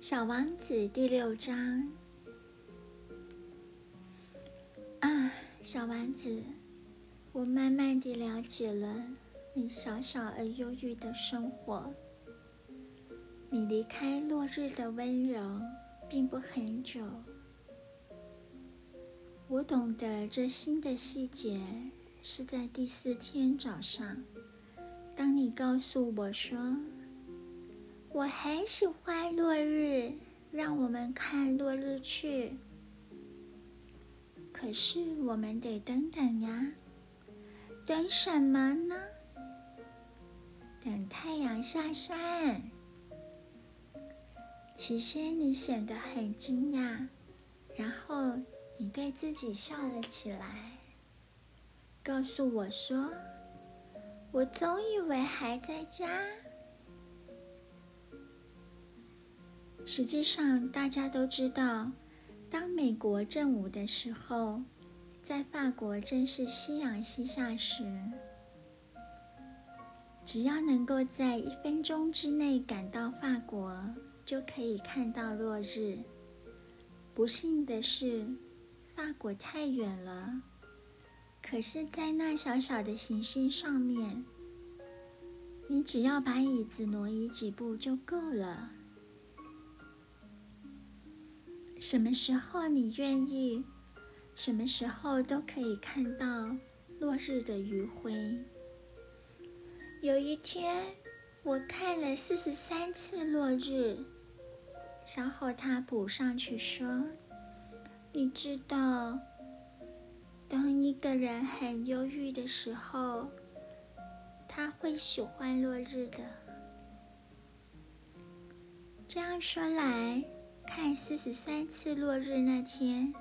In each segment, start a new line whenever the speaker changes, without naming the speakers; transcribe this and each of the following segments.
小王子第六章啊，小王子，我慢慢地了解了你小小而忧郁的生活。你离开落日的温柔并不很久。我懂得这新的细节是在第四天早上，当你告诉我说。我很喜欢落日，让我们看落日去。可是我们得等等呀，等什么呢？等太阳下山。起先你显得很惊讶，然后你对自己笑了起来，告诉我说：“我总以为还在家。”实际上，大家都知道，当美国正午的时候，在法国正是夕阳西下时。只要能够在一分钟之内赶到法国，就可以看到落日。不幸的是，法国太远了。可是，在那小小的行星上面，你只要把椅子挪移几步就够了。什么时候你愿意，什么时候都可以看到落日的余晖。有一天，我看了四十三次落日。稍后他补上去说：“你知道，当一个人很忧郁的时候，他会喜欢落日的。”这样说来。看四十三次落日那天，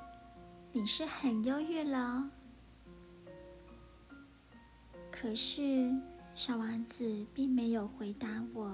你是很忧郁了。可是小王子并没有回答我。